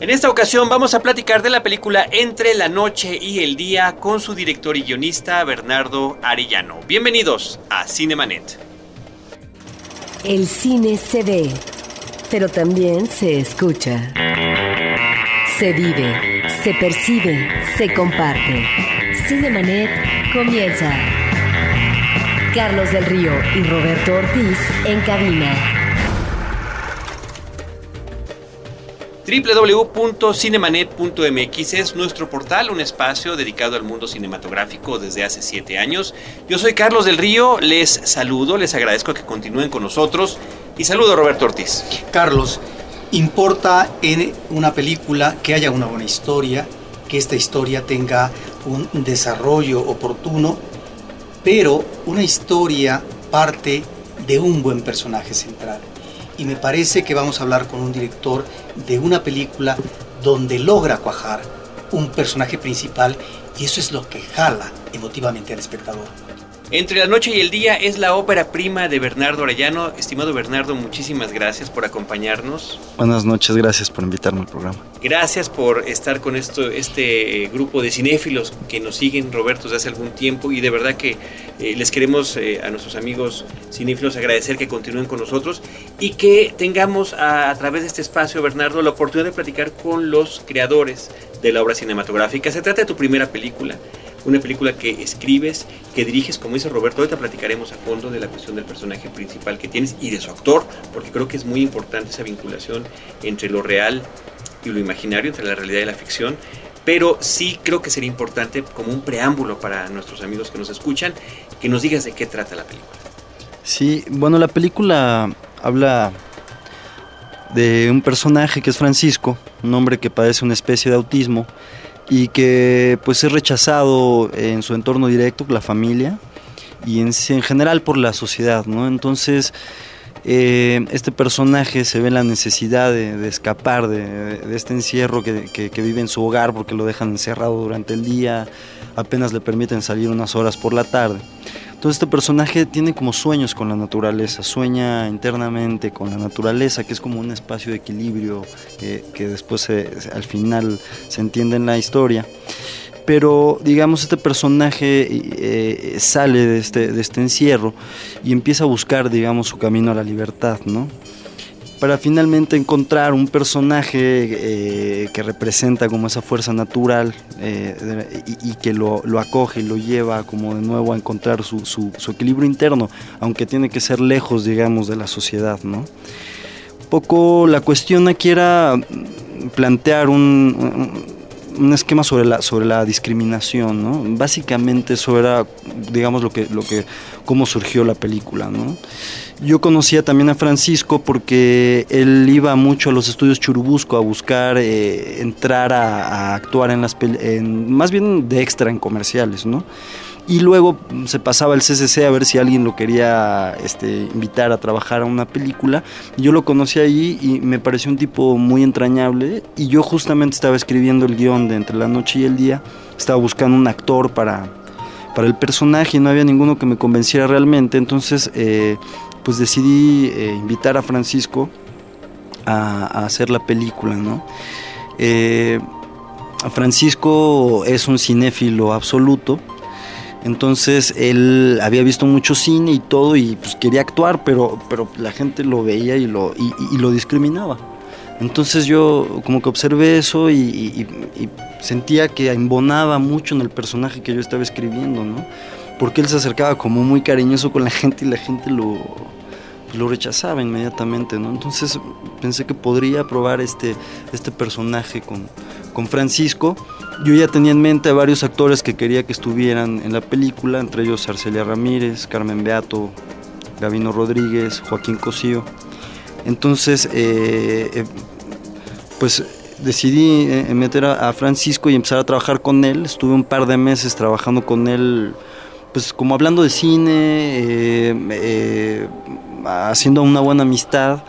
En esta ocasión vamos a platicar de la película Entre la noche y el día con su director y guionista Bernardo Arellano. Bienvenidos a Cinemanet. El cine se ve, pero también se escucha. Se vive, se percibe, se comparte. Cinemanet comienza. Carlos del Río y Roberto Ortiz en cabina. www.cinemanet.mx es nuestro portal, un espacio dedicado al mundo cinematográfico desde hace siete años. Yo soy Carlos del Río, les saludo, les agradezco que continúen con nosotros y saludo a Roberto Ortiz. Carlos, importa en una película que haya una buena historia, que esta historia tenga un desarrollo oportuno, pero una historia parte de un buen personaje central y me parece que vamos a hablar con un director de una película donde logra cuajar un personaje principal y eso es lo que jala emotivamente al espectador. Entre la noche y el día es la ópera prima de Bernardo Arellano. Estimado Bernardo, muchísimas gracias por acompañarnos. Buenas noches, gracias por invitarme al programa. Gracias por estar con esto, este grupo de cinéfilos que nos siguen, Roberto, desde hace algún tiempo y de verdad que eh, les queremos eh, a nuestros amigos cinéfilos agradecer que continúen con nosotros y que tengamos a, a través de este espacio, Bernardo, la oportunidad de platicar con los creadores de la obra cinematográfica. Se trata de tu primera película una película que escribes, que diriges, como dice Roberto, ahorita platicaremos a fondo de la cuestión del personaje principal que tienes y de su actor, porque creo que es muy importante esa vinculación entre lo real y lo imaginario, entre la realidad y la ficción, pero sí creo que sería importante como un preámbulo para nuestros amigos que nos escuchan, que nos digas de qué trata la película. Sí, bueno, la película habla de un personaje que es Francisco, un hombre que padece una especie de autismo, y que pues es rechazado en su entorno directo, la familia y en, general por la sociedad, ¿no? Entonces eh, este personaje se ve la necesidad de, escapar de, este encierro que, que, vive en su hogar porque lo dejan encerrado durante el día, apenas le permiten salir unas horas por la tarde. Entonces este personaje tiene como sueños con la naturaleza, sueña internamente con la naturaleza, que es como un espacio de equilibrio que después al final se entiende en la historia. Pero digamos, este personaje eh, sale de este, de este encierro y empieza a buscar, digamos, su camino a la libertad, ¿no? para finalmente encontrar un personaje eh, que representa como esa fuerza natural eh, y, que lo, acoge y lo lleva como de nuevo a encontrar su, equilibrio interno, aunque tiene que ser lejos, digamos, de la sociedad, ¿no? Poco la cuestión aquí era plantear un esquema sobre la, sobre la discriminación, ¿no? Básicamente eso era, digamos, lo que, lo que, cómo surgió la película, ¿no? Yo conocía también a Francisco porque él iba mucho a los estudios Churubusco a buscar eh, entrar a, actuar en las en, más bien de extra en comerciales, ¿no? Y luego se pasaba al CCC a ver si alguien lo quería este, invitar a trabajar a una película. Yo lo conocí ahí y me pareció un tipo muy entrañable. Y yo justamente estaba escribiendo el guion de Entre la Noche y el Día. Estaba buscando un actor para, para el personaje y no había ninguno que me convenciera realmente. Entonces eh, pues decidí eh, invitar a Francisco a, hacer la película, ¿no? Eh, Francisco es un cinéfilo absoluto, entonces él había visto mucho cine y todo y pues quería actuar, pero, pero la gente lo veía y lo, y, lo discriminaba. Entonces yo como que observé eso y, sentía que embonaba mucho en el personaje que yo estaba escribiendo, ¿no? porque él se acercaba como muy cariñoso con la gente y la gente lo, lo rechazaba inmediatamente, ¿no? Entonces pensé que podría probar este, este personaje con, con Francisco. Yo ya tenía en mente a varios actores que quería que estuvieran en la película, entre ellos Arcelia Ramírez, Carmen Beato, Gavino Rodríguez, Joaquín Cosío. Entonces, eh, eh, pues decidí eh, meter a, Francisco y empezar a trabajar con él. Estuve un par de meses trabajando con él pues como hablando de cine, haciendo una buena amistad.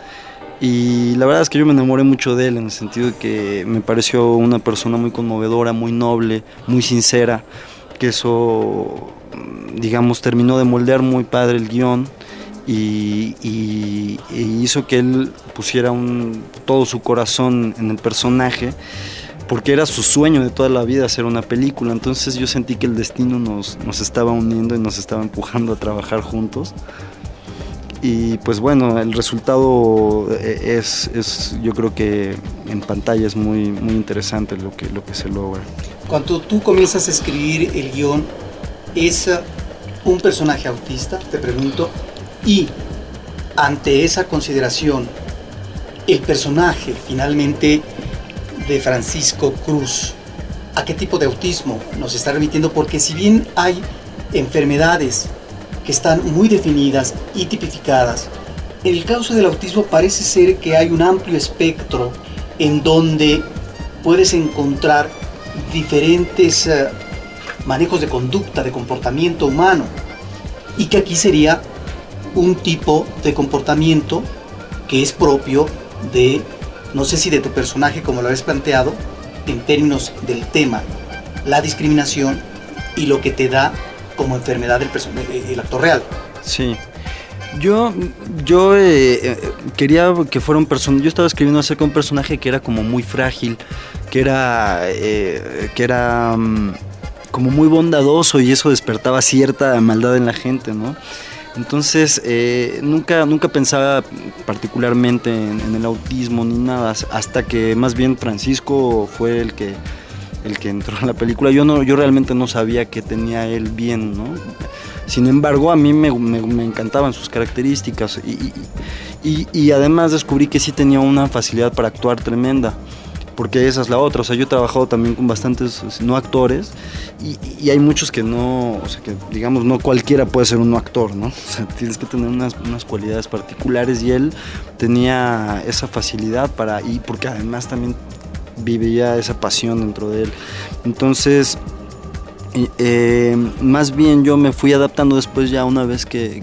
Y la verdad es que yo me enamoré mucho de él en el sentido de que me pareció una persona muy conmovedora, muy noble, muy sincera, que eso, digamos, terminó de moldear muy padre el guion. y, hizo que él pusiera un, todo su corazón en el personaje porque era su sueño de toda la vida hacer una película. Entonces yo sentí que el destino nos, nos estaba uniendo y nos estaba empujando a trabajar juntos. Y pues bueno, el resultado eh, es, es, yo creo que en pantalla es muy, muy interesante lo que, lo que se logra. Cuando tú comienzas a escribir el guion, ¿es un personaje autista? Te pregunto. Y ante esa consideración, el personaje finalmente de Francisco Cruz, ¿a qué tipo de autismo nos está remitiendo? Porque si bien hay enfermedades que están muy definidas y tipificadas, en el caso del autismo parece ser que hay un amplio espectro en donde puedes encontrar diferentes eh, manejos de conducta, de comportamiento humano, y que aquí sería un tipo de comportamiento que es propio de, no sé si de tu personaje como lo habéis planteado, en términos del tema, la discriminación y lo que te da como enfermedad el, el actor real. Sí. Yo, yo eh, eh, quería que fuera un personaje. Yo estaba escribiendo acerca de un personaje que era como muy frágil, que era, eh, que era mm, como muy bondadoso y eso despertaba cierta maldad en la gente, ¿no? Entonces, nunca, nunca pensaba particularmente en, en, el autismo ni nada, hasta que más bien Francisco fue el que el que entró en la película. Yo, no, yo realmente no sabía que tenía él bien, ¿no? Sin embargo, a mí me, encantaban sus características y, y, además descubrí que sí tenía una facilidad para actuar tremenda porque esa es la otra. O sea, yo he trabajado también con bastantes no actores y, hay muchos que no, o sea, que digamos, no cualquiera puede ser un no actor, ¿no? O sea, tienes que tener unas, unas cualidades particulares y él tenía esa facilidad para, y porque además también vivía esa pasión dentro de él. Entonces, eh, más bien yo me fui adaptando después ya una vez que,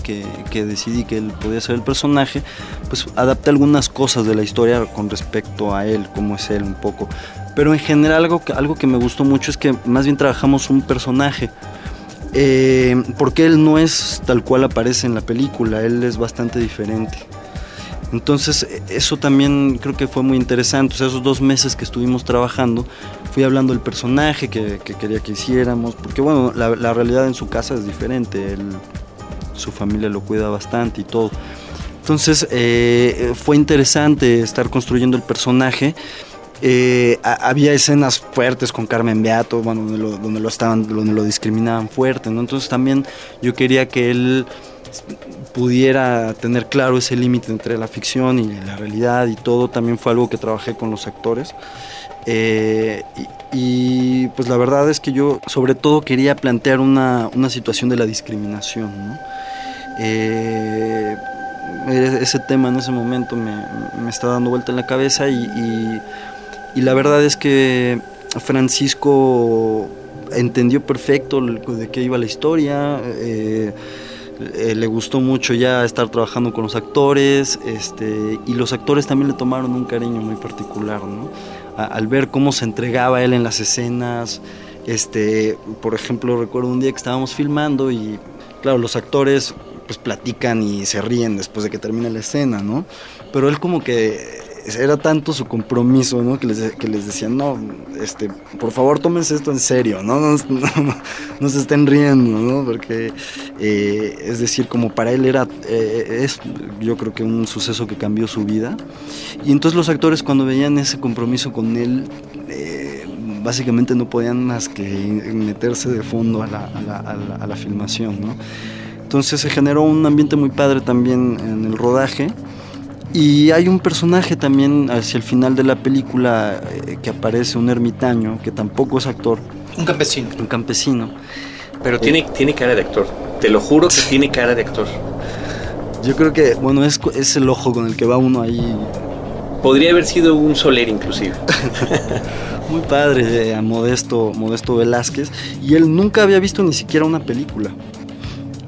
decidí que él podía ser el personaje, pues adapté algunas cosas de la historia con respecto a él, cómo es él un poco. Pero en general algo que, algo que me gustó mucho es que más bien trabajamos un personaje. Eh, porque él no es tal cual aparece en la película, él es bastante diferente. Entonces, eso también creo que fue muy interesante. O sea, esos dos meses que estuvimos trabajando, fui hablando del personaje que, quería que hiciéramos, porque bueno, la, realidad en su casa es diferente. su familia lo cuida bastante y todo. Entonces, eh, fue interesante estar construyendo el personaje. Eh, había escenas fuertes con Carmen Beato, bueno, donde lo, donde lo estaban, donde lo discriminaban fuerte, ¿no? Entonces también yo quería que él pudiera tener claro ese límite entre la ficción y la realidad y todo, también fue algo que trabajé con los actores. Eh, y, pues la verdad es que yo sobre todo quería plantear una, situación de la discriminación. Eh, ese tema en ese momento me, me está dando vuelta en la cabeza y, la verdad es que Francisco entendió perfecto de qué iba la historia. Eh, eh, le gustó mucho ya estar trabajando con los actores este, y los actores también le tomaron un cariño muy particular, ¿no? al ver cómo se entregaba él en las escenas, este, por ejemplo, recuerdo un día que estábamos filmando y, claro, los actores pues platican y se ríen después de que termina la escena, ¿no? Pero él como que era tanto su compromiso, ¿no? Que les, que les decían, no, este, por favor tómense esto en serio, ¿no? No, se estén riendo, ¿no? Porque, eh, es decir, como para él era, eh, es yo creo que un suceso que cambió su vida. Y entonces los actores cuando veían ese compromiso con él, eh, básicamente no podían más que meterse de fondo a la, a la, a la, a la filmación, ¿no? Entonces se generó un ambiente muy padre también en el rodaje. Y hay un personaje también hacia el final de la película eh, que aparece, un ermitaño, que tampoco es actor. Un campesino. Un campesino. Pero tiene, tiene cara de actor. Te lo juro que tiene cara de actor. Yo creo que, bueno, es, es el ojo con el que va uno ahí. Podría haber sido un Soler inclusive. Muy padre, a Modesto, Modesto Velázquez. Y él nunca había visto ni siquiera una película.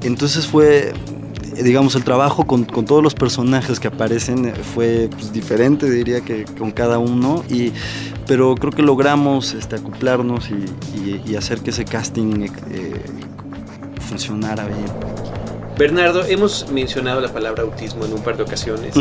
Entonces fue digamos, el trabajo con, todos los personajes que aparecen eh, fue pues, diferente, diría que con cada uno, y, pero creo que logramos este, acoplarnos y, hacer que ese casting eh, funcionara bien. Bernardo, hemos mencionado la palabra autismo en un par de ocasiones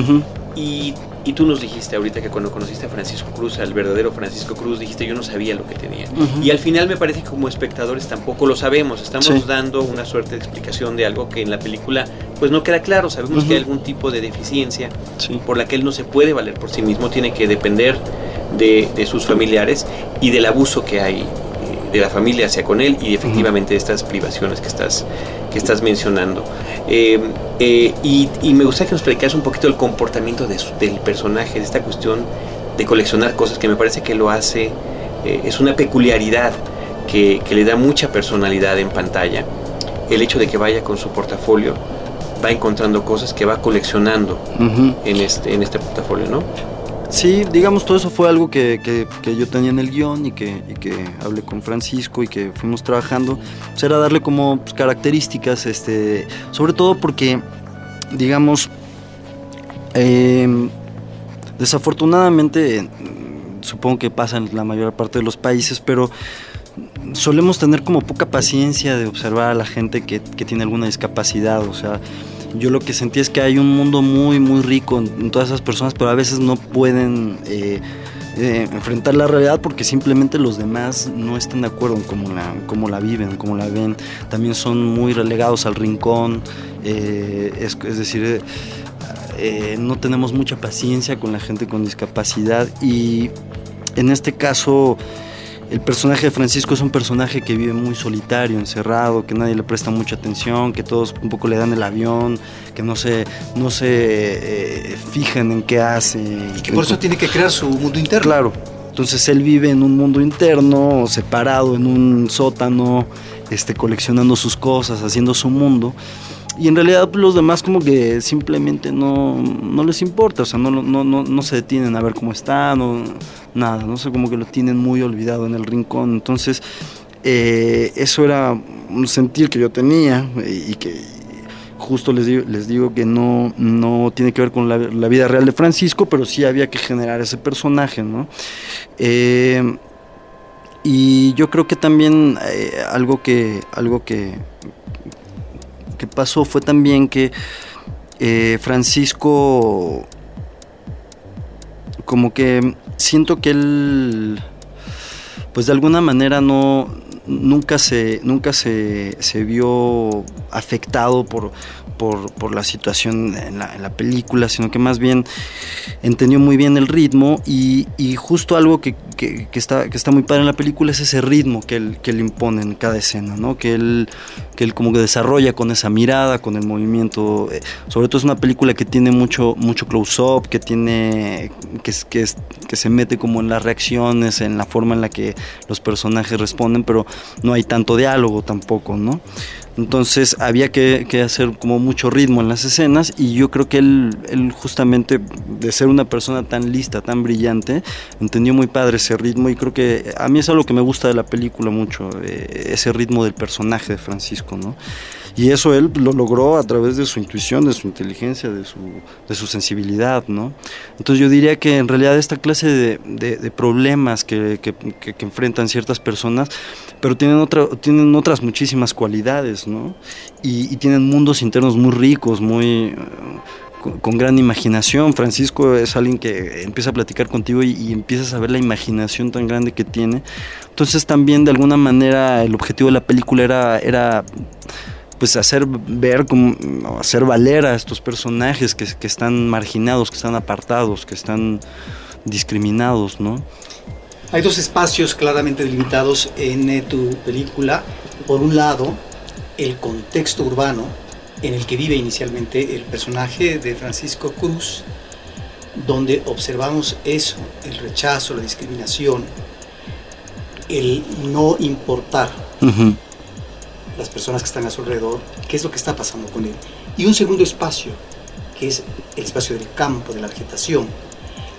y, y tú nos dijiste ahorita que cuando conociste a Francisco Cruz, al verdadero Francisco Cruz, dijiste yo no sabía lo que tenía. Y al final me parece que como espectadores tampoco lo sabemos, estamos Sí. dando una suerte de explicación de algo que en la película pues no queda claro, sabemos que hay algún tipo de deficiencia Sí. por la que él no se puede valer por sí mismo, tiene que depender de, de sus familiares y del abuso que hay eh, de la familia hacia con él y efectivamente de estas privaciones que estás, que estás mencionando. Eh, eh, y, y me gustaría que nos platicaras un poquito el comportamiento de del personaje, de esta cuestión de coleccionar cosas que me parece que lo hace, eh, es una peculiaridad que, que le da mucha personalidad en pantalla. El hecho de que vaya con su portafolio, va encontrando cosas que va coleccionando en este, en este portafolio, ¿no? Sí, digamos, todo eso fue algo que, que- que yo tenía en el guion y que, que hablé con Francisco y que fuimos trabajando. Pues era darle como pues, características, este, sobre todo porque, digamos, eh, desafortunadamente, supongo que pasa en la mayor parte de los países, pero solemos tener como poca paciencia de observar a la gente que, que tiene alguna discapacidad, o sea, yo lo que sentí es que hay un mundo muy, muy rico en, todas esas personas, pero a veces no pueden eh, eh, enfrentar la realidad porque simplemente los demás no están de acuerdo en cómo la, cómo la viven, cómo la ven. También son muy relegados al rincón, eh, es, es decir, no tenemos mucha paciencia con la gente con discapacidad y en este caso el personaje de Francisco es un personaje que vive muy solitario, encerrado, que nadie le presta mucha atención, que todos un poco le dan el avión, que no se, no se eh, fijan en qué hace. Y que por eso tiene que crear su mundo interno. Claro. Entonces él vive en un mundo interno, separado en un sótano, este, coleccionando sus cosas, haciendo su mundo. Y en realidad los demás como que simplemente no, no les importa, o sea, no, no, no, no se detienen a ver cómo está, no, nada, no sé, como que lo tienen muy olvidado en el rincón. Entonces, eh, eso era un sentir que yo tenía eh, y que justo les digo, les digo que no, no tiene que ver con la, vida real de Francisco, pero sí había que generar ese personaje, ¿no? Eh, y yo creo que también algo que algo que, que pasó fue también que eh, Francisco como que siento que él pues de alguna manera no nunca se nunca se, se vio afectado por, por, por la situación en la, en la, película, sino que más bien entendió muy bien el ritmo y, y justo algo que, que, que, está, que está muy padre en la película es ese ritmo que él, que él impone en cada escena, ¿no? que, él, que él como que desarrolla con esa mirada, con el movimiento. Sobre todo es una película que tiene mucho, mucho close-up, que tiene que, que, que se mete como en las reacciones, en la forma en la que los personajes responden, pero no hay tanto diálogo tampoco, ¿no? Entonces había que, hacer como mucho ritmo en las escenas y yo creo que él, él, justamente de ser una persona tan lista, tan brillante, entendió muy padre ese ritmo y creo que a mí es algo que me gusta de la película mucho, eh, ese ritmo del personaje de Francisco, ¿no? Y eso él lo logró a través de su intuición, de su inteligencia, de su, de su sensibilidad, ¿no? Entonces yo diría que en realidad esta clase de, de, de problemas que, que, que, que, enfrentan ciertas personas, pero tienen, otra, tienen otras muchísimas cualidades, ¿no? Y, y tienen mundos internos muy ricos, muy... Con, con, gran imaginación. Francisco es alguien que empieza a platicar contigo y, y, empiezas a ver la imaginación tan grande que tiene. Entonces también de alguna manera el objetivo de la película era, era pues hacer ver, como, hacer valer a estos personajes que, que, están marginados, que están apartados, que están discriminados, ¿no? Hay dos espacios claramente delimitados en eh, tu película. Por un lado, el contexto urbano en el que vive inicialmente el personaje de Francisco Cruz, donde observamos eso, el rechazo, la discriminación, el no importar uh -huh. Las personas que están a su alrededor, qué es lo que está pasando con él. Y un segundo espacio, que es el espacio del campo, de la vegetación,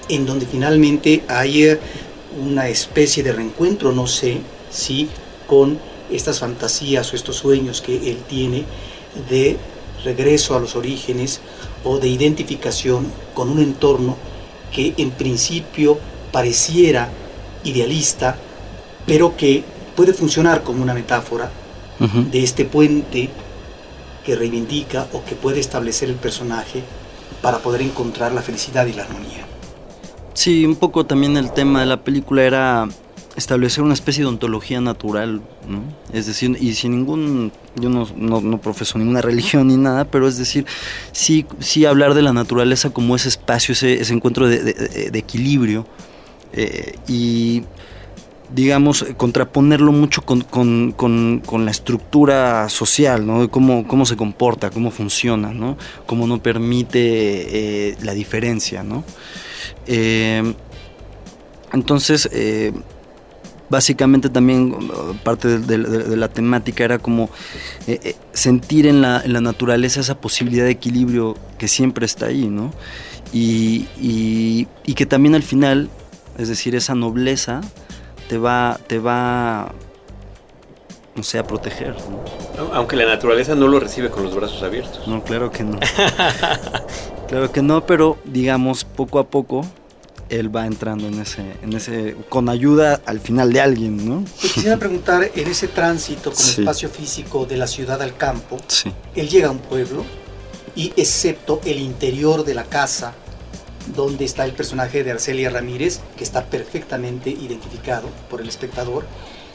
en donde finalmente hay una especie de reencuentro, no sé si con estas fantasías o estos sueños que él tiene de regreso a los orígenes o de identificación con un entorno que en principio pareciera idealista, pero que puede funcionar como una metáfora uh -huh. de este puente que reivindica o que puede establecer el personaje para poder encontrar la felicidad y la armonía. Sí, un poco también el tema de la película era establecer una especie de ontología natural, ¿no? Es decir, y sin ningún, yo no, no, profeso ninguna religión ni nada, pero es decir, sí, sí hablar de la naturaleza como ese espacio, ese, ese encuentro de, de, equilibrio eh, y digamos, contraponerlo mucho con, con, con, la estructura social, ¿no? Cómo, cómo se comporta, cómo funciona, ¿no? Cómo no permite eh, la diferencia, ¿no? Eh, entonces, básicamente también parte de, la temática era como eh, eh, sentir en la, naturaleza esa posibilidad de equilibrio que siempre está ahí, ¿no? Y, que también al final, es decir, esa nobleza te va, te va no sé, a proteger. Aunque la naturaleza no lo recibe con los brazos abiertos. No, claro que no. claro que no, pero digamos, poco a poco él va entrando en ese, en ese, con ayuda al final de alguien, ¿no? quisiera preguntar, en ese tránsito como espacio físico de la ciudad al campo, él llega a un pueblo y excepto el interior de la casa, donde está el personaje de Arcelia Ramírez, que está perfectamente identificado por el espectador,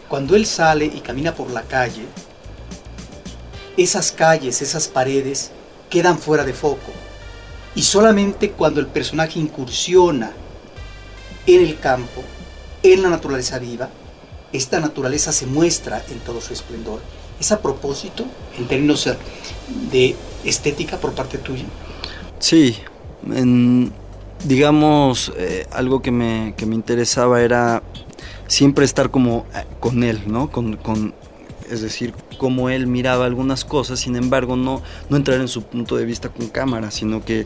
cuando él sale y camina por la calle, esas calles, esas paredes quedan fuera de foco. Y solamente cuando el personaje incursiona en el campo, en la naturaleza viva, esta naturaleza se muestra en todo su esplendor. ¿Es a propósito en términos de estética por parte tuya? Sí, digamos, eh, algo que me, que me, interesaba era siempre estar como eh, con él, ¿no? Con, es decir, cómo él miraba algunas cosas, sin embargo, no, no entrar en su punto de vista con cámara, sino que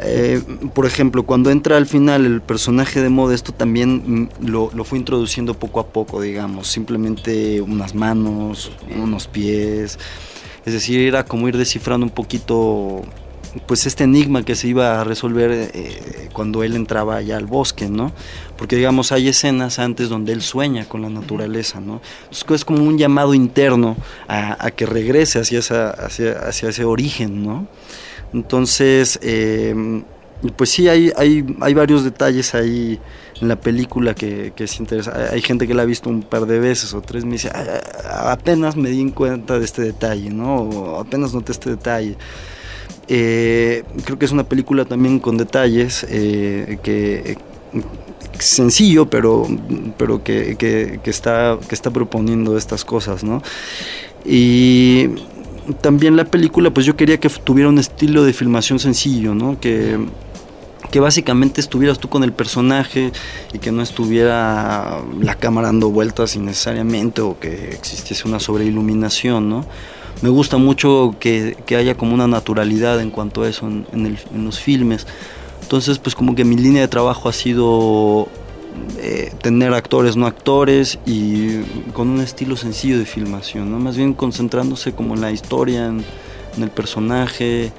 eh, por ejemplo, cuando entra al final el personaje de Modesto también mm, lo, lo, fue introduciendo poco a poco, digamos, simplemente unas manos, unos pies, es decir, era como ir descifrando un poquito pues este enigma que se iba a resolver eh, cuando él entraba allá al bosque, ¿no? Porque digamos hay escenas antes donde él sueña con la naturaleza, ¿no? es como un llamado interno a, que regrese hacia, esa, hacia, hacia ese origen, ¿no? Entonces, em, pues sí, hay, hay, hay varios detalles ahí en la película que, que es interesante. Hay gente que la ha visto un par de veces o tres, me dice, apenas me di cuenta de este detalle, ¿no? O apenas noté este detalle. Eh, creo que es una película también con detalles eh, que sencillo, pero, pero que, que, que, está, que está proponiendo estas cosas, ¿no? Y también la película, pues yo quería que tuviera un estilo de filmación sencillo, ¿no? Que, que básicamente estuvieras tú con el personaje y que no estuviera la cámara dando vueltas innecesariamente o que existiese una sobreiluminación, ¿no? Me gusta mucho que, haya como una naturalidad en cuanto a eso en, en los filmes. Entonces, pues como que mi línea de trabajo ha sido eh, tener actores no actores y con un estilo sencillo de filmación, ¿no? más bien concentrándose como en la historia, en, el personaje.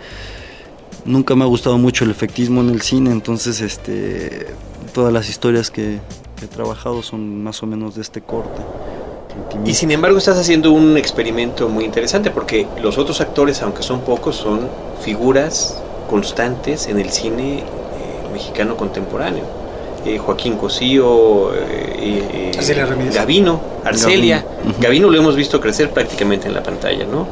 Nunca me ha gustado mucho el efectismo en el cine, entonces este, todas las historias que, he trabajado son más o menos de este corte. Y sin embargo estás haciendo un experimento muy interesante porque los otros actores, aunque son pocos, son figuras constantes en el cine eh, mexicano contemporáneo. Eh, Joaquín Cosío, eh, Gavino, Arcelia. Gavino. lo hemos visto crecer prácticamente en la pantalla, ¿no?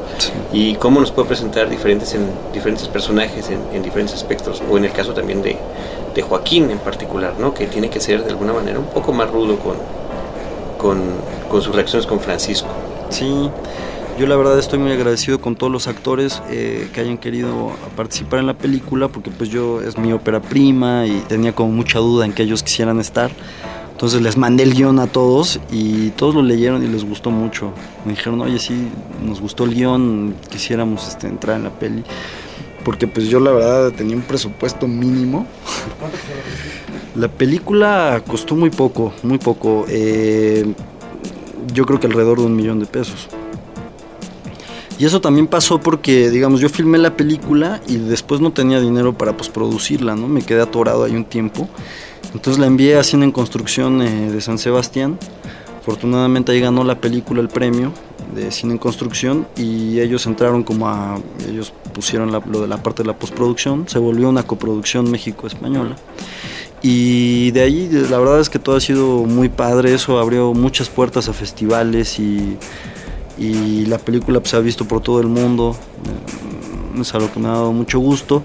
Y cómo nos puede presentar diferentes, en, diferentes personajes en, diferentes aspectos, o en el caso también de, Joaquín en particular, ¿no? Que tiene que ser de alguna manera un poco más rudo con, con, con sus reacciones con Francisco. Sí. Yo la verdad estoy muy agradecido con todos los actores eh, que hayan querido participar en la película porque pues yo es mi ópera prima y tenía como mucha duda en que ellos quisieran estar. Entonces les mandé el guion a todos y todos lo leyeron y les gustó mucho. Me dijeron, oye, sí, nos gustó el guion, quisiéramos este, entrar en la peli. Porque pues yo la verdad tenía un presupuesto mínimo. La película costó muy poco, muy poco. Eh, yo creo que alrededor de un millón de pesos. Y eso también pasó porque, digamos, yo filmé la película y después no tenía dinero para posproducirla, ¿no? Me quedé atorado ahí un tiempo. Entonces la envié haciendo en construcción eh, de San Sebastián. Afortunadamente ahí ganó la película el premio de cine en construcción y ellos entraron como a, ellos pusieron lo de la parte de la postproducción, se volvió una coproducción México-Española. Y de ahí la verdad es que todo ha sido muy padre, eso abrió muchas puertas a festivales y, y la película pues, se ha visto por todo el mundo es algo que me ha dado mucho gusto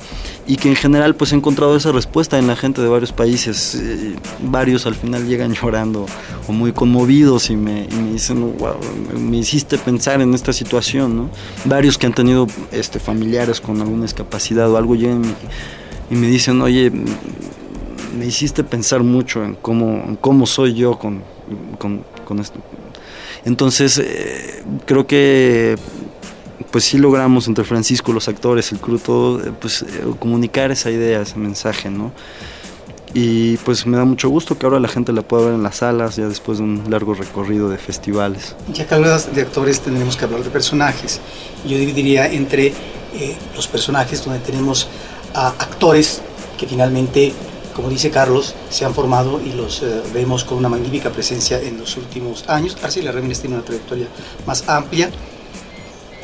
y que en general pues he encontrado esa respuesta en la gente de varios países. Eh, varios al final llegan llorando o muy conmovidos y me, dicen, wow, me hiciste pensar en esta situación, ¿no? Varios que han tenido este, familiares con alguna discapacidad o algo llegan y, me dicen, oye, me hiciste pensar mucho en cómo, cómo soy yo con, con, esto. Entonces, eh, creo que pues sí logramos entre Francisco, los actores, el crew, todo, eh, pues eh, comunicar esa idea, ese mensaje, ¿no? Y pues me da mucho gusto que ahora la gente la pueda ver en las salas, ya después de un largo recorrido de festivales. Ya que hablas de actores, tendremos que hablar de personajes. Yo dividiría entre eh, los personajes donde tenemos a actores que finalmente, como dice Carlos, se han formado y los vemos con una magnífica presencia en los últimos años. Arcelia Ramírez tiene una trayectoria más amplia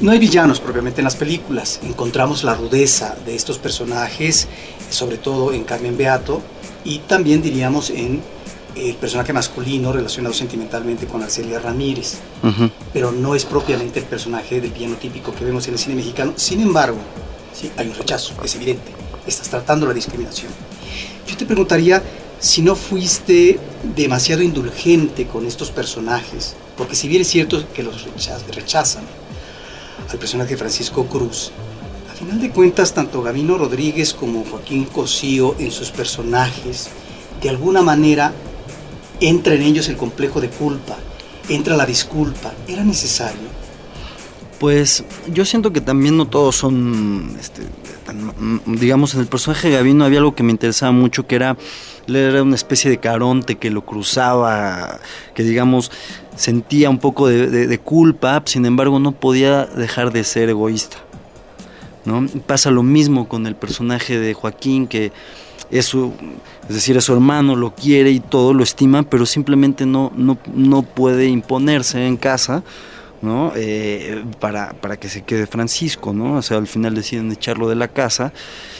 no hay villanos propiamente en las películas, encontramos la rudeza de estos personajes, sobre todo en Carmen Beato, y también diríamos en el personaje masculino relacionado sentimentalmente con Arcelia Ramírez, pero no es propiamente el personaje del villano típico que vemos en el cine mexicano. Sin embargo, ¿sí? hay un rechazo, es evidente, estás tratando la discriminación. Yo te preguntaría si no fuiste demasiado indulgente con estos personajes, porque si bien es cierto que los rechazan, al personaje Francisco Cruz. A final de cuentas, tanto Gabino Rodríguez como Joaquín Cosío en sus personajes, de alguna manera, entra en ellos el complejo de culpa, entra la disculpa. ¿Era necesario? Pues yo siento que también no todos son, este, digamos, en el personaje de Gabino había algo que me interesaba mucho, que era, era una especie de caronte que lo cruzaba, que digamos, sentía un poco de, culpa, sin embargo no podía dejar de ser egoísta. ¿no? Pasa lo mismo con el personaje de Joaquín, que es su, es decir, es su hermano, lo quiere y todo, lo estima, pero simplemente no, no, no puede imponerse en casa. ¿No? Eh, para, para, que se quede Francisco, ¿no? O sea, al final deciden echarlo de la casa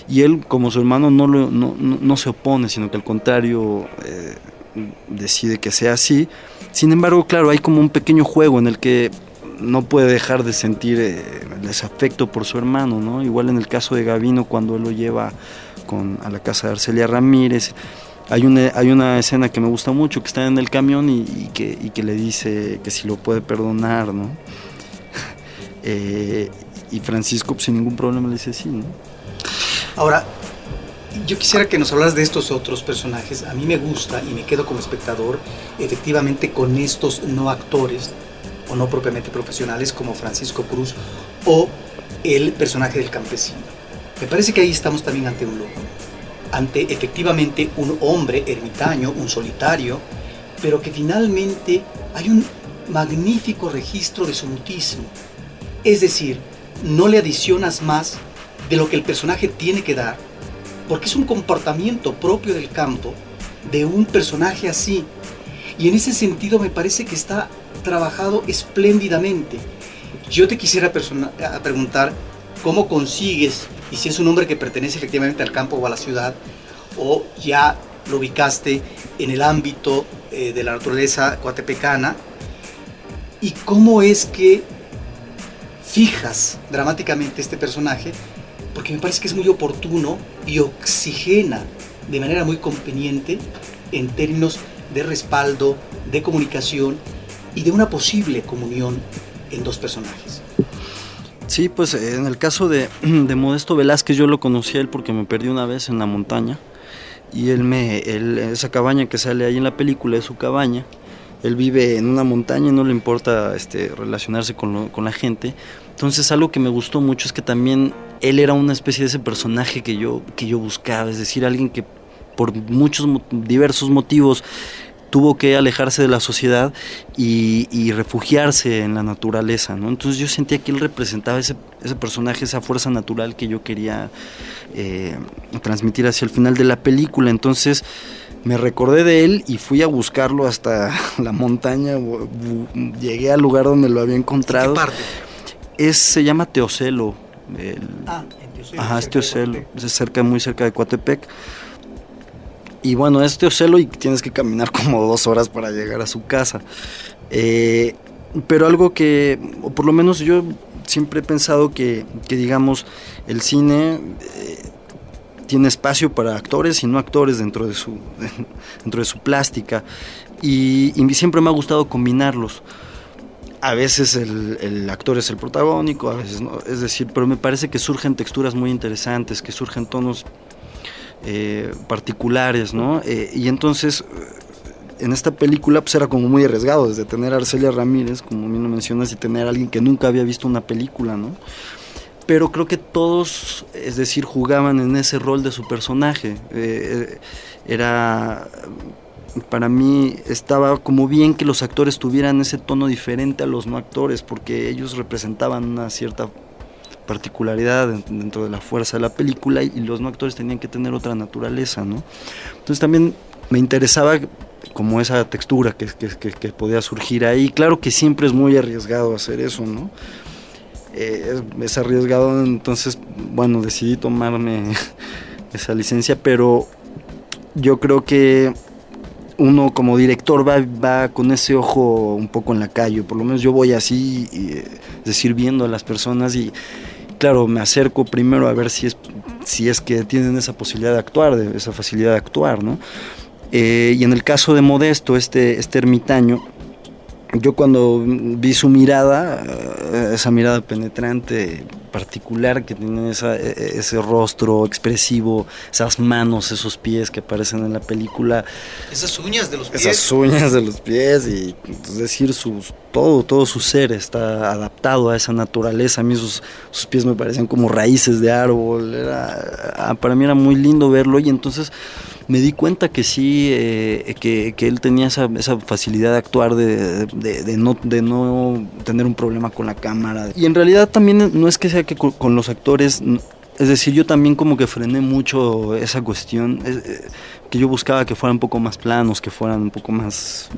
y él, como su hermano, no, lo, no, no, se opone, sino que al contrario eh, decide que sea así sin embargo, claro, hay como un pequeño juego en el que no puede dejar de sentir eh, desafecto por su hermano, ¿no? Igual en el caso de Gavino cuando él lo lleva con, a la casa de Arcelia Ramírez, hay una, hay una escena que me gusta mucho, que está en el camión y, que, y que, le dice que si lo puede perdonar, ¿no? Eh, y Francisco pues, sin ningún problema le dice sí, ¿no? Ahora, yo quisiera que nos hablas de estos otros personajes. A mí me gusta y me quedo como espectador efectivamente con estos no actores o no propiamente profesionales como Francisco Cruz o el personaje del campesino. Me parece que ahí estamos también ante un loco, ante efectivamente un hombre ermitaño, un solitario, pero que finalmente hay un magnífico registro de su mutismo. Es decir, no le adicionas más de lo que el personaje tiene que dar porque es un comportamiento propio del campo de un personaje así. Y en ese sentido me parece que está trabajado espléndidamente. Yo te quisiera preguntar cómo consigues, y si es un hombre que pertenece efectivamente al campo o a la ciudad, o ya lo ubicaste en el ámbito eh, de la naturaleza coatepecana, y cómo es que fijas dramáticamente este personaje porque me parece que es muy oportuno y oxigena de manera muy conveniente en términos de respaldo, de comunicación y de una posible comunión en dos personajes. Sí, pues en el caso de, Modesto Velázquez yo lo conocí a él porque me perdí una vez en la montaña y él me, esa cabaña que sale ahí en la película es su cabaña. Él vive en una montaña y no le importa este, relacionarse con, con la gente. Entonces algo que me gustó mucho es que también él era una especie de ese personaje que yo, que yo buscaba, es decir, alguien que por muchos diversos motivos tuvo que alejarse de la sociedad y, refugiarse en la naturaleza, ¿no? Entonces yo sentía que él representaba ese, ese personaje, esa fuerza natural que yo quería eh, transmitir hacia el final de la película. Entonces me recordé de él y fui a buscarlo hasta la montaña. Llegué al lugar donde lo había encontrado. ¿Qué parte? Es, se llama Teocelo. ah, en Teocelo. Ajá, es Teocelo. Es cerca, muy cerca de Coatepec. Y bueno, es Teocelo y tienes que caminar como dos horas para llegar a su casa. Eh, pero algo que, o por lo menos yo siempre he pensado que, que digamos, el cine eh, tiene espacio para actores y no actores dentro de su, dentro de su plástica. Y, siempre me ha gustado combinarlos. A veces el, actor es el protagónico, a veces no. Es decir, pero me parece que surgen texturas muy interesantes, que surgen tonos eh, particulares, ¿no? Eh, y entonces en esta película pues era como muy arriesgado, desde tener a Arcelia Ramírez, como bien lo mencionas, y tener a alguien que nunca había visto una película, ¿no? pero creo que todos, es decir, jugaban en ese rol de su personaje. Eh, era, para mí, estaba como bien que los actores tuvieran ese tono diferente a los no actores, porque ellos representaban una cierta particularidad dentro de la fuerza de la película y los no actores tenían que tener otra naturaleza, ¿no? Entonces también me interesaba como esa textura que, que, podía surgir ahí. Claro que siempre es muy arriesgado hacer eso, ¿no? Eh, es, arriesgado, entonces, bueno, decidí tomarme esa licencia, pero yo creo que uno como director va, va, con ese ojo un poco en la calle, por lo menos yo voy así, es decir, viendo a las personas y claro, me acerco primero a ver si es, si es que tienen esa posibilidad de actuar, de esa facilidad de actuar, ¿no? Eh, y en el caso de Modesto, este, este ermitaño, yo cuando vi su mirada, eh, esa mirada penetrante, particular, que tiene esa, e, e, ese rostro expresivo, esas manos, esos pies que aparecen en la película. Esas uñas de los pies. Esas uñas de los pies y es decir, sus, todo, todo su ser está adaptado a esa naturaleza. A mí sus, sus pies me parecían como raíces de árbol. Era, ah, para mí era muy lindo verlo y entonces me di cuenta que sí, eh, que, que, él tenía esa, esa facilidad de actuar, de, de, no, de no tener un problema con la cámara. Y en realidad también no es que sea que con, los actores, es decir, yo también como que frené mucho esa cuestión, eh, que yo buscaba que fueran un poco más planos, que fueran un poco más,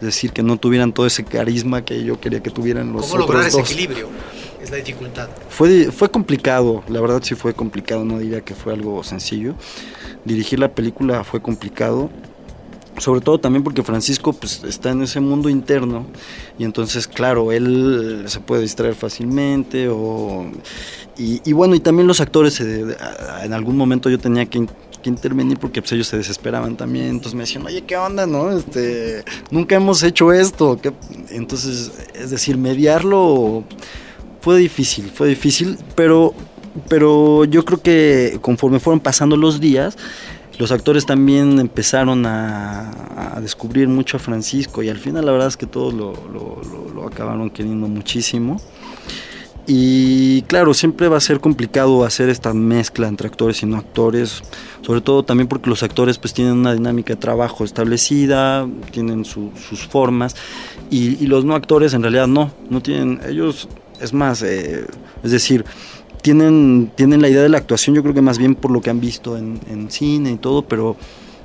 es decir, que no tuvieran todo ese carisma que yo quería que tuvieran los ¿Cómo lograr ese equilibrio? Es la dificultad. Fue, fue complicado, la verdad sí fue complicado, no diría que fue algo sencillo dirigir la película fue complicado, sobre todo también porque Francisco pues, está en ese mundo interno y entonces claro, él se puede distraer fácilmente o, y, bueno, y también los actores, en algún momento yo tenía que, intervenir porque pues, ellos se desesperaban también, entonces me decían, oye, ¿qué onda? no este Nunca hemos hecho esto, entonces, es decir, mediarlo fue difícil, fue difícil, pero pero yo creo que conforme fueron pasando los días, los actores también empezaron a, descubrir mucho a Francisco y al final la verdad es que todos lo, acabaron queriendo muchísimo. Y claro, siempre va a ser complicado hacer esta mezcla entre actores y no actores, sobre todo también porque los actores pues tienen una dinámica de trabajo establecida, tienen sus formas, y, los no actores en realidad no, no tienen, ellos, es más, eh, es decir, tienen, tienen la idea de la actuación, yo creo que más bien por lo que han visto en, cine y todo, pero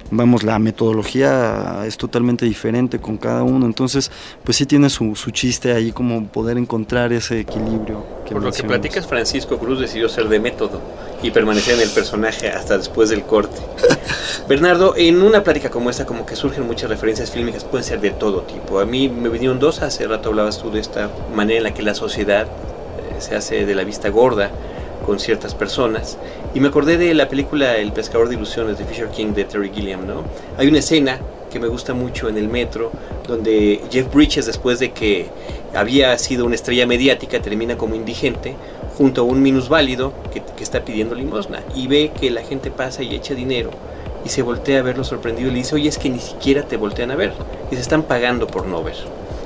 vamos, la metodología es totalmente diferente con cada uno, entonces pues sí tiene su, su chiste ahí como poder encontrar ese equilibrio. Por lo que platicas, Francisco Cruz decidió ser de método y permanecer en el personaje hasta después del corte. Bernardo, en una plática como esta, como que surgen muchas referencias fílmicas, pueden ser de todo tipo. A mí me vinieron dos, hace rato hablabas tú de esta manera en la que la sociedad se hace de la vista gorda con ciertas personas. Y me acordé de la película El pescador de ilusiones de Fisher King de Terry Gilliam, ¿no? Hay una escena que me gusta mucho en el metro, donde Jeff Bridges, después de que había sido una estrella mediática, termina como indigente, junto a un minusválido que, que está pidiendo limosna, y ve que la gente pasa y echa dinero, y se voltea a verlo sorprendido y le dice, oye, es que ni siquiera te voltean a ver, y se están pagando por no ver.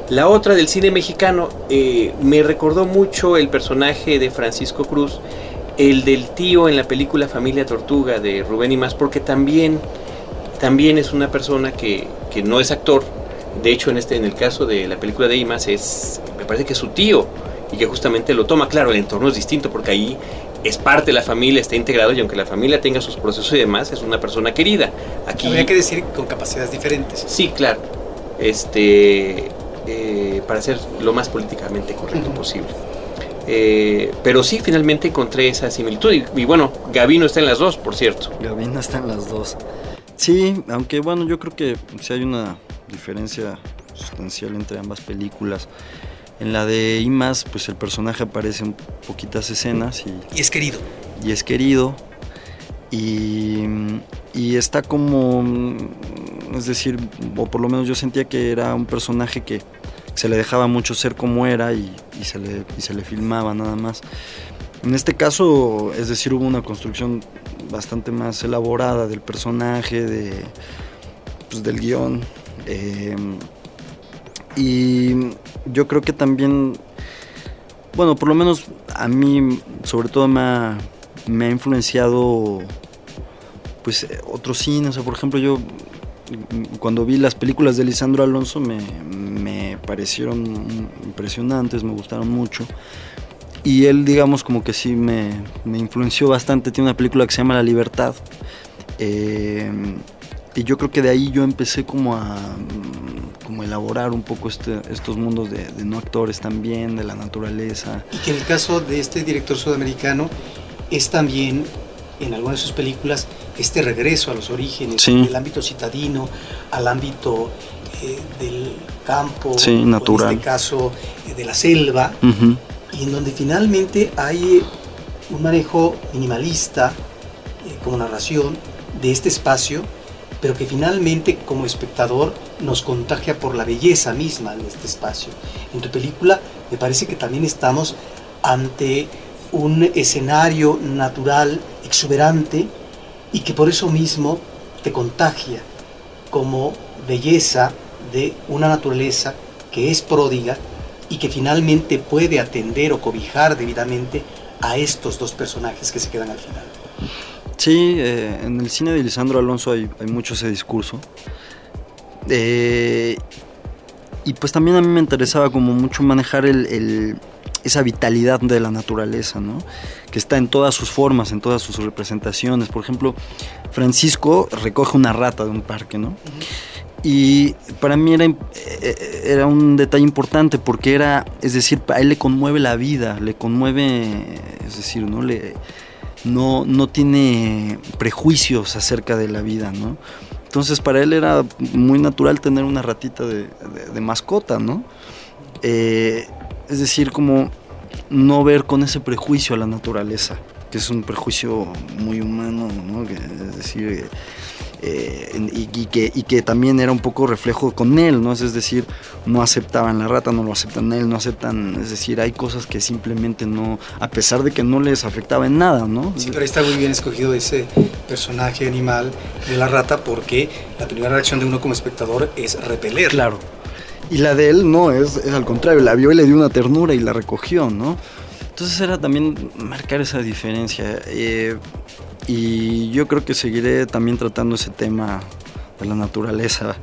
La otra del cine mexicano eh, me recordó mucho el personaje de Francisco Cruz, el del tío en la película Familia Tortuga de Rubén y más, porque también, también es una persona que, que no es actor. De hecho, en, este, en el caso de la película de Imas, es, me parece que es su tío y que justamente lo toma. Claro, el entorno es distinto porque ahí es parte de la familia, está integrado y aunque la familia tenga sus procesos y demás, es una persona querida. Aquí, Habría que decir con capacidades diferentes. Sí, claro. Este, eh, para ser lo más políticamente correcto posible. Eh, pero sí, finalmente encontré esa similitud. Y, bueno, Gavino está en las dos, por cierto. Gavino está en las dos. Sí, aunque bueno, yo creo que sí hay una diferencia sustancial entre ambas películas. En la de Imas, pues el personaje aparece en poquitas escenas y, y es querido. Y es querido. Y, y, está como, es decir, o por lo menos yo sentía que era un personaje que se le dejaba mucho ser como era y, se, le, y se le filmaba nada más. En este caso, es decir, hubo una construcción bastante más elaborada del personaje, de, pues, del guion. Eh, y yo creo que también, bueno, por lo menos a mí sobre todo me ha, me ha influenciado pues otros cines, o sea, por ejemplo yo cuando vi las películas de Lisandro Alonso me, me parecieron impresionantes, me gustaron mucho. Y él, digamos, como que sí me, me influenció bastante. Tiene una película que se llama La Libertad. Eh, y yo creo que de ahí yo empecé como a como elaborar un poco este, estos mundos de, no actores también, de la naturaleza. Y que en el caso de este director sudamericano es también en algunas de sus películas este regreso a los orígenes, del ámbito citadino, al ámbito eh, del campo, natural. en este caso eh, de la selva, y en donde finalmente hay un manejo minimalista eh, como narración de este espacio pero que finalmente como espectador nos contagia por la belleza misma de este espacio. En tu película me parece que también estamos ante un escenario natural, exuberante, y que por eso mismo te contagia como belleza de una naturaleza que es pródiga y que finalmente puede atender o cobijar debidamente a estos dos personajes que se quedan al final. Sí, eh, en el cine de Lisandro Alonso hay, mucho ese discurso. Eh, y pues también a mí me interesaba como mucho manejar esa vitalidad de la naturaleza, ¿no? Que está en todas sus formas, en todas sus representaciones. Por ejemplo, Francisco recoge una rata de un parque, ¿no? Y para mí era, eh, era un detalle importante porque era, es decir, a él le conmueve la vida, le conmueve, es decir, ¿no? Le, no, no tiene prejuicios acerca de la vida, ¿no? Entonces para él era muy natural tener una ratita de, mascota, ¿no? Eh, es decir, como no ver con ese prejuicio a la naturaleza, que es un prejuicio muy humano, ¿no? es decir, eh, y, que, y, que, también era un poco reflejo con él, ¿no? Es decir, no aceptaban la rata, no lo aceptan él, no aceptan, es decir, hay cosas que simplemente no, a pesar de que no les afectaba en nada, ¿no? Sí, pero está muy bien escogido ese personaje animal de la rata porque la primera reacción de uno como espectador es repeler. Claro. Y la de él no, es, es al contrario, la vio y le dio una ternura y la recogió, ¿no? Entonces era también marcar esa diferencia. Eh, y yo creo que seguiré también tratando ese tema de la naturaleza.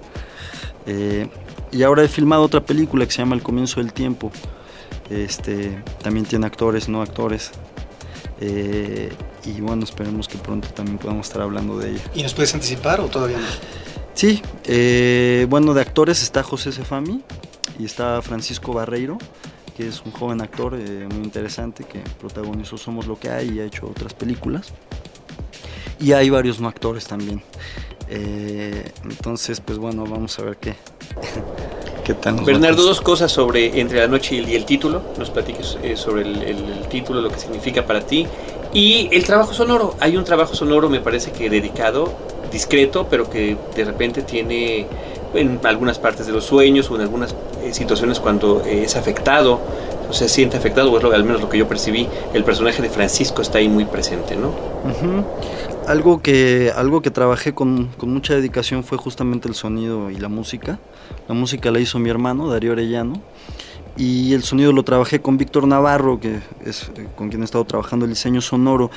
Eh, y ahora he filmado otra película que se llama El comienzo del tiempo. Este, también tiene actores, no actores. Eh, y bueno, esperemos que pronto también podamos estar hablando de ella. ¿Y nos puedes anticipar o todavía no? Sí, eh, bueno, de actores está José Sefami y está Francisco Barreiro, que es un joven actor muy interesante que protagonizó Somos lo que hay y ha hecho otras películas y hay varios no actores también. Eh, entonces, pues bueno, vamos a ver qué, qué tal. Bernardo, dos cosas sobre Entre la Noche y el, título. Nos platiques eh, sobre el, título, lo que significa para ti. Y el trabajo sonoro. Hay un trabajo sonoro, me parece que dedicado, discreto, pero que de repente tiene en algunas partes de los sueños o en algunas eh, situaciones cuando es afectado se siente afectado, o es lo, al menos lo que yo percibí, el personaje de Francisco está ahí muy presente, ¿no? Algo que, algo que trabajé con, mucha dedicación fue justamente el sonido y la música. La música la hizo mi hermano, Darío Orellano, y el sonido lo trabajé con Víctor Navarro, que es eh, con quien he estado trabajando el diseño sonoro.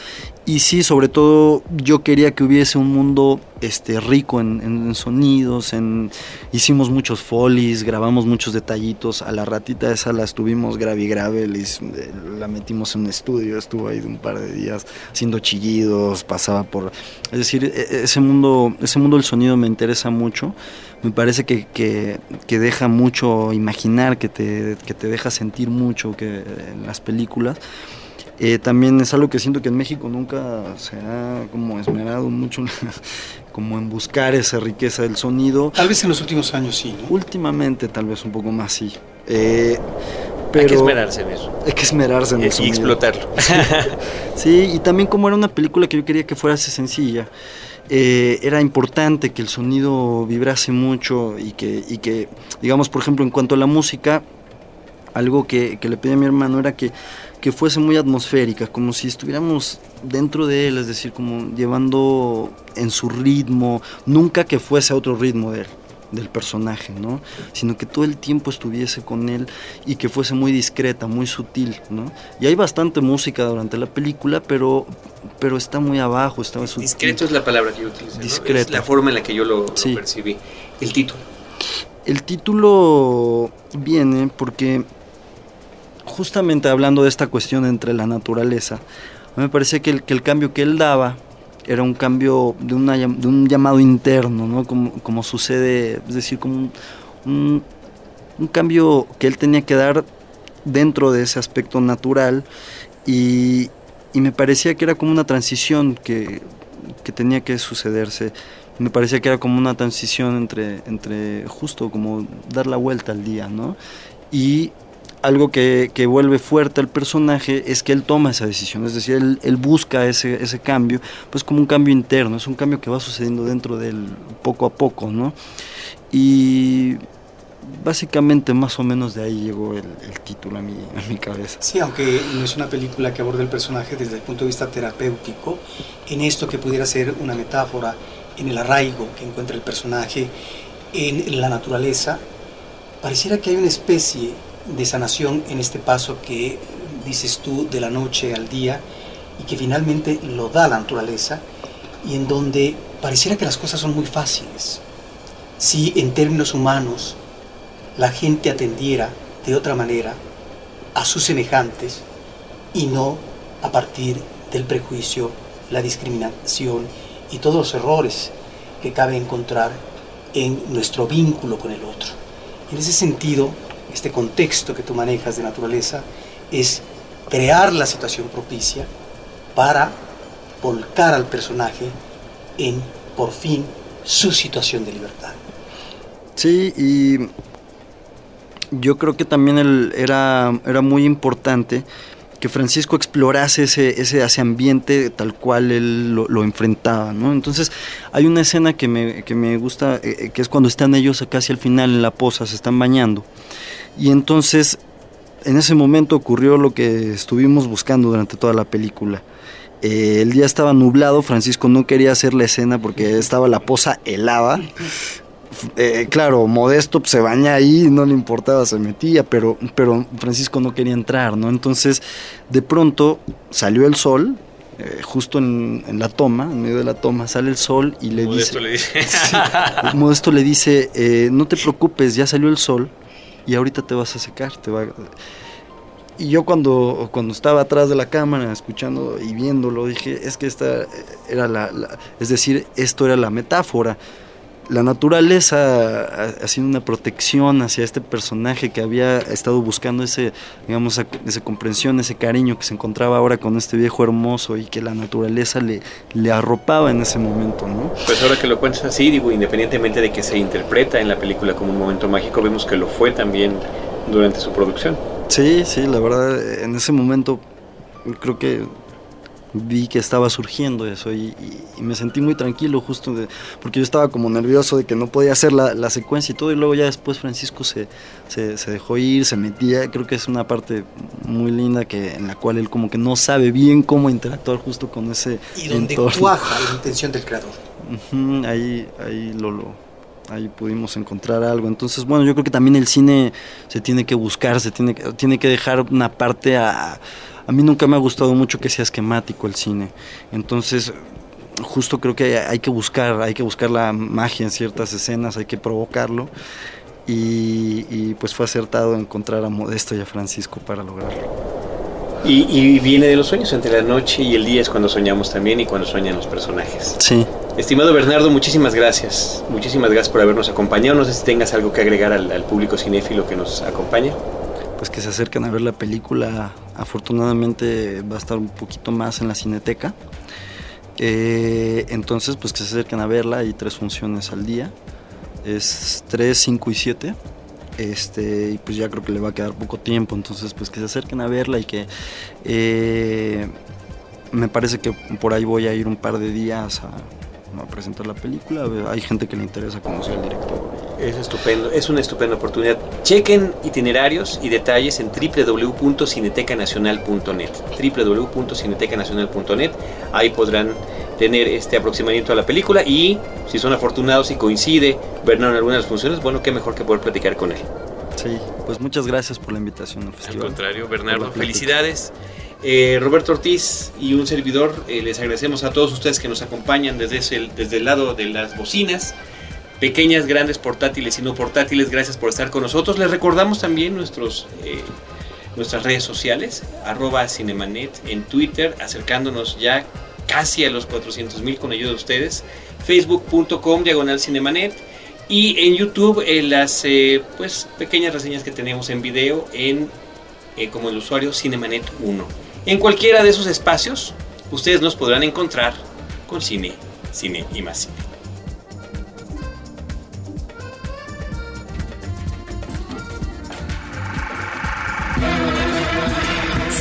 Y sí, sobre todo yo quería que hubiese un mundo este, rico en, sonidos, en, hicimos muchos folies, grabamos muchos detallitos, a la ratita esa la estuvimos grave y grave, la metimos en un estudio, estuvo ahí de un par de días haciendo chillidos, pasaba por... Es decir, e, e, ese mundo, ese mundo del sonido me interesa mucho, me parece que, que, que deja mucho imaginar, que te, que te deja sentir mucho que, en las películas. Eh, también es algo que siento que en México nunca se ha como esmerado mucho como en buscar esa riqueza del sonido. Tal vez en los últimos años sí, Últimamente tal vez un poco más sí. Eh, pero hay que esmerarse en eso. Hay que esmerarse en eso. Y explotarlo. Sí. y también como era una película que yo quería que fuera así sencilla, eh, era importante que el sonido vibrase mucho y que, digamos, por ejemplo, en cuanto a la música, algo que, que le pedí a mi hermano era que que fuese muy atmosférica, como si estuviéramos dentro de él, es decir, como llevando en su ritmo, nunca que fuese a otro ritmo de él, del personaje, ¿no? Sino que todo el tiempo estuviese con él y que fuese muy discreta, muy sutil, ¿no? Y hay bastante música durante la película, pero, pero está muy abajo, está sutil. Discreto es la palabra que yo utilicé. Es la forma en la que yo lo, lo percibí. El título. El título viene porque justamente hablando de esta cuestión entre la naturaleza, me parecía que el, que el cambio que él daba era un cambio de, una, de un llamado interno, ¿no? como, como sucede, es decir, como un, un, cambio que él tenía que dar dentro de ese aspecto natural y, y me parecía que era como una transición que, que, tenía que sucederse. Me parecía que era como una transición entre, entre justo como dar la vuelta al día, ¿no? Y algo que, vuelve fuerte al personaje es que él toma esa decisión, es decir, él, busca ese, ese, cambio, pues como un cambio interno, es un cambio que va sucediendo dentro de él poco a poco, ¿no? Y básicamente más o menos de ahí llegó el, título a mi, a mi cabeza. Sí, aunque no es una película que aborde el personaje desde el punto de vista terapéutico, en esto que pudiera ser una metáfora, en el arraigo que encuentra el personaje en la naturaleza, pareciera que hay una especie de sanación en este paso que dices tú de la noche al día y que finalmente lo da la naturaleza y en donde pareciera que las cosas son muy fáciles. Si en términos humanos la gente atendiera de otra manera a sus semejantes y no a partir del prejuicio, la discriminación y todos los errores que cabe encontrar en nuestro vínculo con el otro. En ese sentido, este contexto que tú manejas de naturaleza, es crear la situación propicia para volcar al personaje en, por fin, su situación de libertad. Sí, y yo creo que también era, era muy importante que Francisco explorase ese, ese, ambiente tal cual él lo, enfrentaba, ¿no? Entonces hay una escena que me, que me gusta, eh, eh, que es cuando están ellos casi al final en la poza, se están bañando. Y entonces, en ese momento ocurrió lo que estuvimos buscando durante toda la película. Eh, el día estaba nublado, Francisco no quería hacer la escena porque estaba la poza helada. Eh, claro, Modesto se baña ahí, no le importaba, se metía, pero, pero Francisco no quería entrar, ¿no? Entonces, de pronto salió el sol, eh, justo en, la toma, en medio de la toma, sale el sol y le Modesto dice... Le dice. Modesto le dice, no te preocupes, ya salió el sol, y ahorita te vas a secar, te va y yo cuando, cuando estaba atrás de la cámara escuchando y viéndolo dije es que esta era la, es decir esto era la metáfora la naturaleza haciendo una protección hacia este personaje que había estado buscando ese, digamos, esa comprensión, ese cariño que se encontraba ahora con este viejo hermoso y que la naturaleza le, le arropaba en ese momento, ¿no? Pues ahora que lo cuentas así, digo, independientemente de que se interpreta en la película como un momento mágico, vemos que lo fue también durante su producción. Sí, sí, la verdad, en ese momento creo que vi que estaba surgiendo eso y, me sentí muy tranquilo justo de, porque yo estaba como nervioso de que no podía hacer la, secuencia y todo y luego ya después Francisco se, se, dejó ir, se metía, creo que es una parte muy linda que en la cual él como que no sabe bien cómo interactuar justo con ese y donde cuaja la intención del creador. ahí ahí lo, lo ahí pudimos encontrar algo. Entonces, bueno, yo creo que también el cine se tiene que buscar, se tiene, tiene que dejar una parte a, a mí nunca me ha gustado mucho que sea esquemático el cine. Entonces, justo creo que hay que buscar, hay que buscar la magia en ciertas escenas, hay que provocarlo. Y, pues fue acertado encontrar a Modesto y a Francisco para lograrlo. Y, viene de los sueños, entre la noche y el día es cuando soñamos también y cuando sueñan los personajes. Sí. Estimado Bernardo, muchísimas gracias. Muchísimas gracias por habernos acompañado. No sé si tengas algo que agregar al, al público cinéfilo que nos acompaña. Pues que se acerquen a ver la película. Afortunadamente va a estar un poquito más en la cineteca. Eh, entonces, pues que se acerquen a verla, hay tres funciones al día. Es 3, 5 y 7. Este, y pues ya creo que le va a quedar poco tiempo, entonces pues que se acerquen a verla y que eh, me parece que por ahí voy a ir un par de días a, a presentar la película. Hay gente que le interesa conocer al director. Es estupendo, es una estupenda oportunidad. Chequen itinerarios y detalles en www.cinetecanacional.net. www.cinetecanacional.net. Ahí podrán tener este aproximamiento a la película y si son afortunados y coincide Bernardo en algunas de las funciones, bueno, qué mejor que poder platicar con él. Sí, pues muchas gracias por la invitación al festival. Al contrario, Bernardo, felicidades. Eh, Roberto Ortiz y un servidor, eh, les agradecemos a todos ustedes que nos acompañan desde, el, desde el lado de las bocinas, pequeñas, grandes, portátiles y no portátiles, gracias por estar con nosotros. Les recordamos también nuestros, eh, nuestras redes sociales, arroba cinemanet en Twitter, acercándonos ya casi a los 400 mil con ayuda de ustedes, facebook.com diagonal cinemanet y en YouTube las pues, pequeñas reseñas que tenemos en video en como el usuario Cinemanet 1. En cualquiera de esos espacios, ustedes nos podrán encontrar con cine, cine y más cine.